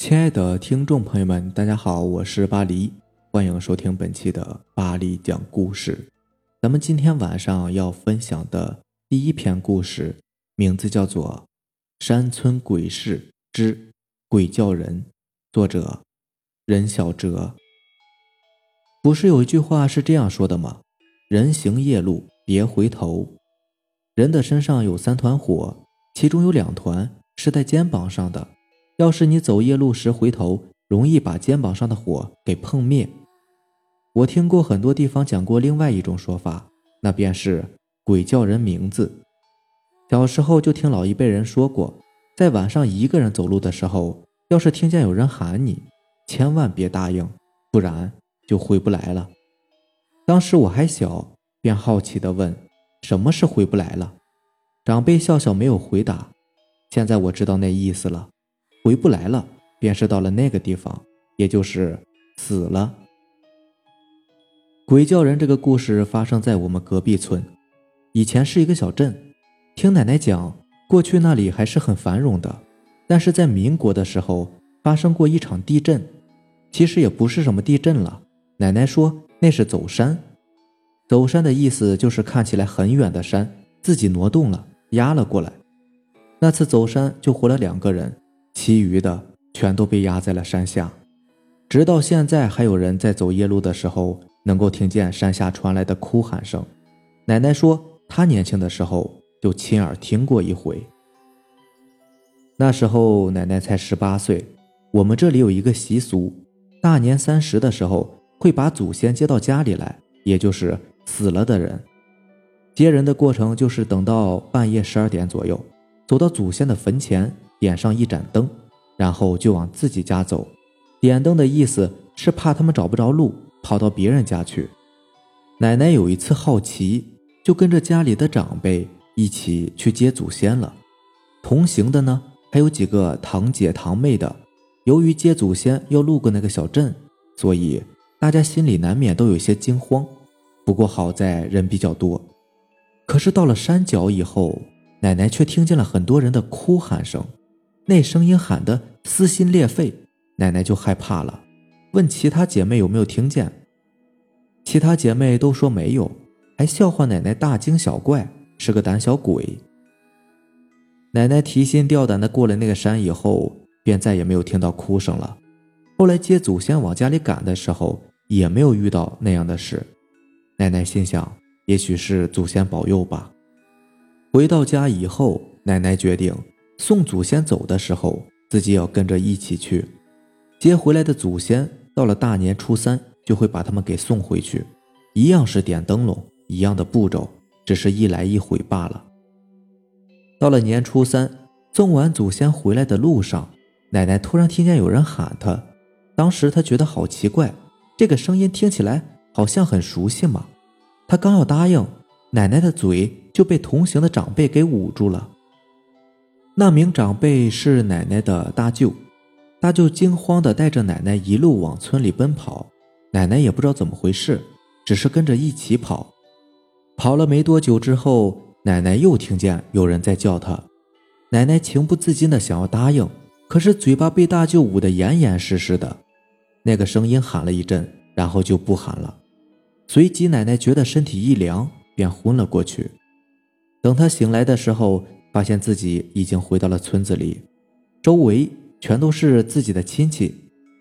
亲爱的听众朋友们，大家好，我是巴黎，欢迎收听本期的巴黎讲故事。咱们今天晚上要分享的第一篇故事，名字叫做《山村鬼事之鬼叫人》，作者任小哲。不是有一句话是这样说的吗？人行夜路别回头。人的身上有三团火，其中有两团是在肩膀上的。要是你走夜路时回头，容易把肩膀上的火给碰灭。我听过很多地方讲过另外一种说法，那便是鬼叫人名字。小时候就听老一辈人说过，在晚上一个人走路的时候，要是听见有人喊你，千万别答应，不然就回不来了。当时我还小，便好奇地问：“什么是回不来了？”长辈笑笑没有回答。现在我知道那意思了。回不来了，便是到了那个地方，也就是死了。鬼叫人这个故事发生在我们隔壁村，以前是一个小镇。听奶奶讲，过去那里还是很繁荣的，但是在民国的时候发生过一场地震，其实也不是什么地震了。奶奶说那是走山，走山的意思就是看起来很远的山自己挪动了，压了过来。那次走山就活了两个人。其余的全都被压在了山下，直到现在还有人在走夜路的时候能够听见山下传来的哭喊声。奶奶说，她年轻的时候就亲耳听过一回。那时候奶奶才十八岁，我们这里有一个习俗，大年三十的时候会把祖先接到家里来，也就是死了的人。接人的过程就是等到半夜十二点左右，走到祖先的坟前。点上一盏灯，然后就往自己家走。点灯的意思是怕他们找不着路，跑到别人家去。奶奶有一次好奇，就跟着家里的长辈一起去接祖先了。同行的呢，还有几个堂姐堂妹的。由于接祖先要路过那个小镇，所以大家心里难免都有些惊慌。不过好在人比较多。可是到了山脚以后，奶奶却听见了很多人的哭喊声。那声音喊得撕心裂肺，奶奶就害怕了，问其他姐妹有没有听见。其他姐妹都说没有，还笑话奶奶大惊小怪，是个胆小鬼。奶奶提心吊胆的过了那个山以后，便再也没有听到哭声了。后来接祖先往家里赶的时候，也没有遇到那样的事。奶奶心想，也许是祖先保佑吧。回到家以后，奶奶决定。送祖先走的时候，自己要跟着一起去。接回来的祖先到了大年初三，就会把他们给送回去，一样是点灯笼，一样的步骤，只是一来一回罢了。到了年初三，送完祖先回来的路上，奶奶突然听见有人喊她，当时她觉得好奇怪，这个声音听起来好像很熟悉嘛。她刚要答应，奶奶的嘴就被同行的长辈给捂住了。那名长辈是奶奶的大舅，大舅惊慌地带着奶奶一路往村里奔跑，奶奶也不知道怎么回事，只是跟着一起跑。跑了没多久之后，奶奶又听见有人在叫她，奶奶情不自禁地想要答应，可是嘴巴被大舅捂得严严实实的。那个声音喊了一阵，然后就不喊了。随即，奶奶觉得身体一凉，便昏了过去。等她醒来的时候，发现自己已经回到了村子里，周围全都是自己的亲戚，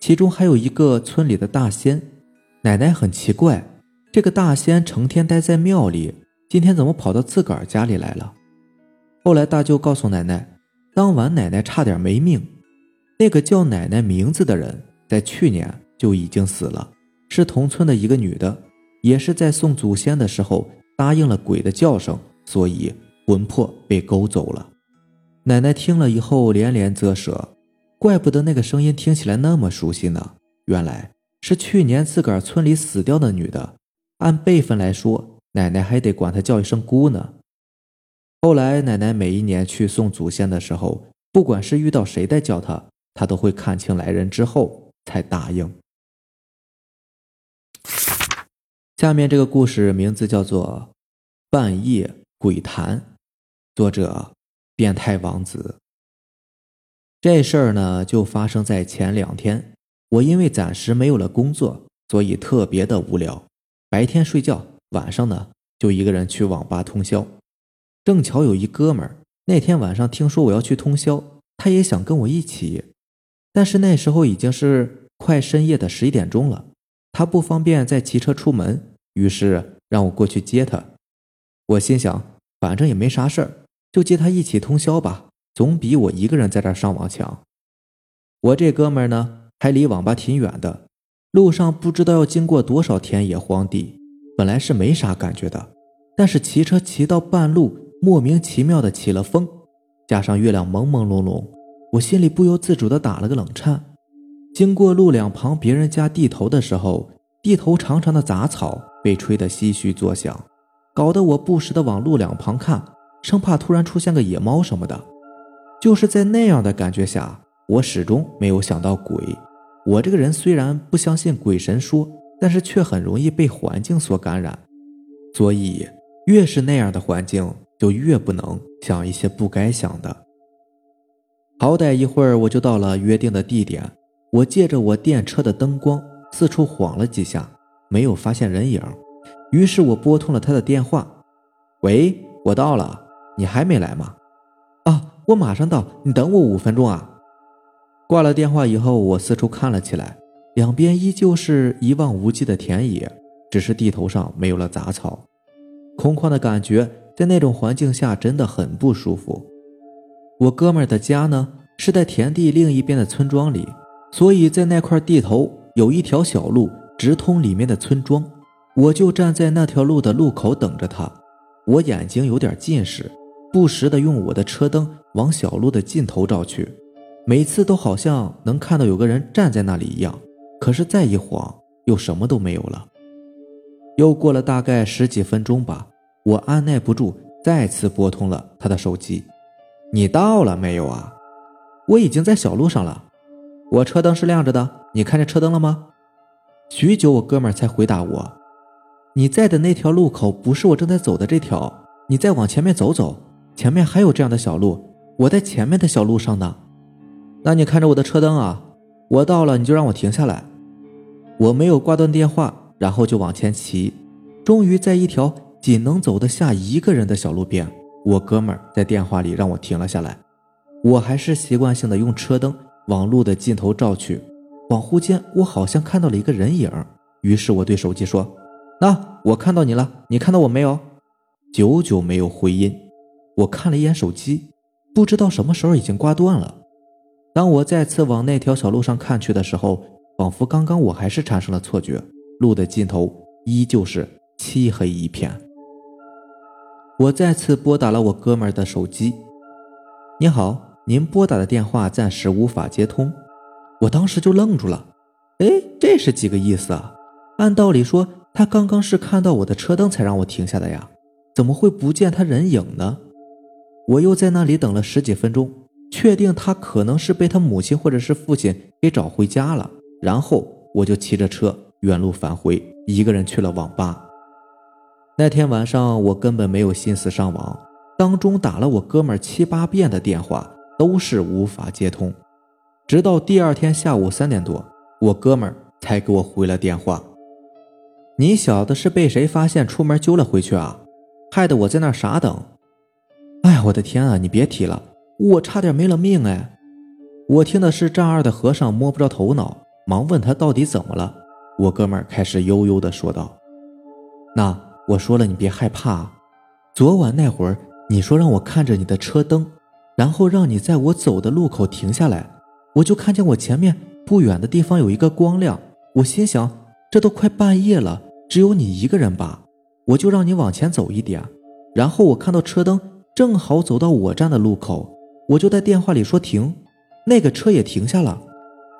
其中还有一个村里的大仙。奶奶很奇怪，这个大仙成天待在庙里，今天怎么跑到自个儿家里来了？后来大舅告诉奶奶，当晚奶奶差点没命，那个叫奶奶名字的人在去年就已经死了，是同村的一个女的，也是在送祖先的时候答应了鬼的叫声，所以。魂魄被勾走了，奶奶听了以后连连啧舌，怪不得那个声音听起来那么熟悉呢，原来是去年自个儿村里死掉的女的，按辈分来说，奶奶还得管她叫一声姑呢。后来奶奶每一年去送祖先的时候，不管是遇到谁在叫她，她都会看清来人之后才答应。下面这个故事名字叫做《半夜鬼谈》。作者：变态王子。这事儿呢，就发生在前两天。我因为暂时没有了工作，所以特别的无聊。白天睡觉，晚上呢就一个人去网吧通宵。正巧有一哥们儿那天晚上听说我要去通宵，他也想跟我一起，但是那时候已经是快深夜的十一点钟了，他不方便再骑车出门，于是让我过去接他。我心想，反正也没啥事儿，就接他一起通宵吧，总比我一个人在这上网强。我这哥们儿呢？还离网吧挺远的，路上不知道要经过多少田野荒地，本来是没啥感觉的，但是骑车骑到半路，莫名其妙的起了风，加上月亮朦朦胧胧，我心里不由自主的打了个冷颤。经过路两旁别人家地头的时候，地头长长的杂草被吹得唏嘘作响，搞得我不时的往路两旁看，生怕突然出现个野猫什么的。就是在那样的感觉下，我始终没有想到鬼。我这个人虽然不相信鬼神说，但是却很容易被环境所感染，所以越是那样的环境，就越不能想一些不该想的。好歹一会儿我就到了约定的地点，我借着我电车的灯光四处晃了几下，没有发现人影，于是我拨通了他的电话：“喂，我到了，你还没来吗？啊，我马上到，你等我五分钟啊。”挂了电话以后，我四处看了起来，两边依旧是一望无际的田野，只是地头上没有了杂草，空旷的感觉在那种环境下真的很不舒服。我哥们儿的家呢是在田地另一边的村庄里，所以在那块地头有一条小路直通里面的村庄，我就站在那条路的路口等着他。我眼睛有点近视，不时的用我的车灯往小路的尽头照去。每次都好像能看到有个人站在那里一样，可是再一晃，又什么都没有了。又过了大概十几分钟吧，我按耐不住，再次拨通了他的手机。你到了没有啊？我已经在小路上了，我车灯是亮着的，你看见车灯了吗？许久，我哥们才回答我：“你在的那条路口不是我正在走的这条，你再往前面走走，前面还有这样的小路，我在前面的小路上呢。”那你看着我的车灯啊，我到了你就让我停下来。我没有挂断电话，然后就往前骑。终于在一条仅能走得下一个人的小路边，我哥们儿在电话里让我停了下来。我还是习惯性的用车灯往路的尽头照去，恍惚间我好像看到了一个人影。于是我对手机说：“那我看到你了，你看到我没有？”久久没有回音。我看了一眼手机，不知道什么时候已经挂断了。当我再次往那条小路上看去的时候，仿佛刚刚我还是产生了错觉，路的尽头依旧是漆黑一片。我再次拨打了我哥们儿的手机：“你好，您拨打的电话暂时无法接通。”我当时就愣住了，哎，这是几个意思啊？按道理说，他刚刚是看到我的车灯才让我停下的呀，怎么会不见他人影呢？我又在那里等了十几分钟。确定他可能是被他母亲或者是父亲给找回家了，然后我就骑着车原路返回，一个人去了网吧。那天晚上我根本没有心思上网，当中打了我哥们七八遍的电话都是无法接通，直到第二天下午三点多，我哥们才给我回了电话：“你小子是被谁发现出门揪了回去啊？害得我在那傻等。”我的天啊！你别提了。我差点没了命哎！我听的是丈二的和尚摸不着头脑，忙问他到底怎么了。我哥们儿开始悠悠地说道：“那我说了，你别害怕。啊昨晚那会儿，你说让我看着你的车灯，然后让你在我走的路口停下来，我就看见我前面不远的地方有一个光亮。我心想，这都快半夜了，只有你一个人吧，我就让你往前走一点。然后我看到车灯正好走到我站的路口。”我就在电话里说停，那个车也停下了。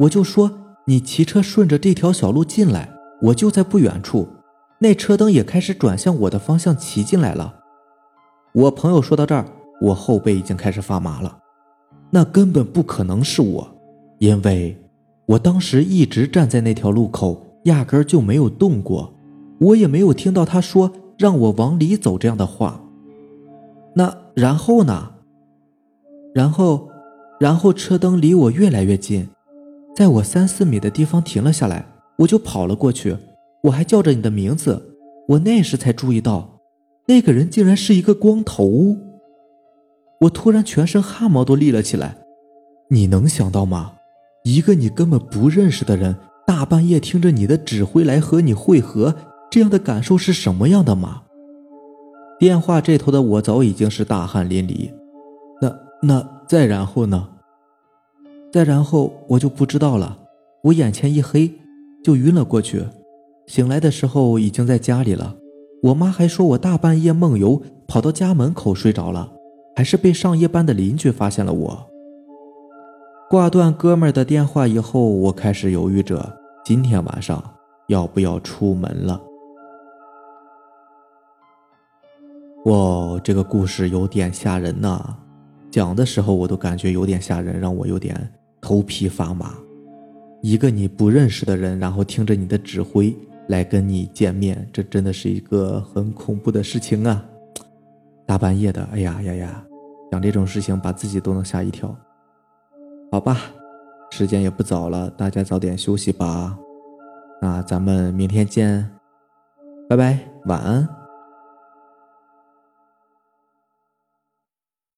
我就说你骑车顺着这条小路进来，我就在不远处。那车灯也开始转向我的方向骑进来了。我朋友说到这儿，我后背已经开始发麻了。那根本不可能是我，因为我当时一直站在那条路口，压根就没有动过，我也没有听到他说让我往里走这样的话。那然后呢？然后，然后车灯离我越来越近，在我三四米的地方停了下来，我就跑了过去，我还叫着你的名字。我那时才注意到，那个人竟然是一个光头。我突然全身汗毛都立了起来。你能想到吗？一个你根本不认识的人，大半夜听着你的指挥来和你会合，这样的感受是什么样的吗？电话这头的我早已经是大汗淋漓。那那再然后呢？再然后我就不知道了。我眼前一黑，就晕了过去。醒来的时候已经在家里了。我妈还说我大半夜梦游，跑到家门口睡着了，还是被上夜班的邻居发现了我。挂断哥们儿的电话以后，我开始犹豫着今天晚上要不要出门了。哇，这个故事有点吓人呐！讲的时候我都感觉有点吓人，让我有点头皮发麻。一个你不认识的人，然后听着你的指挥来跟你见面，这真的是一个很恐怖的事情啊！大半夜的，哎呀呀呀，讲这种事情把自己都能吓一跳。好吧，时间也不早了，大家早点休息吧。那咱们明天见，拜拜，晚安。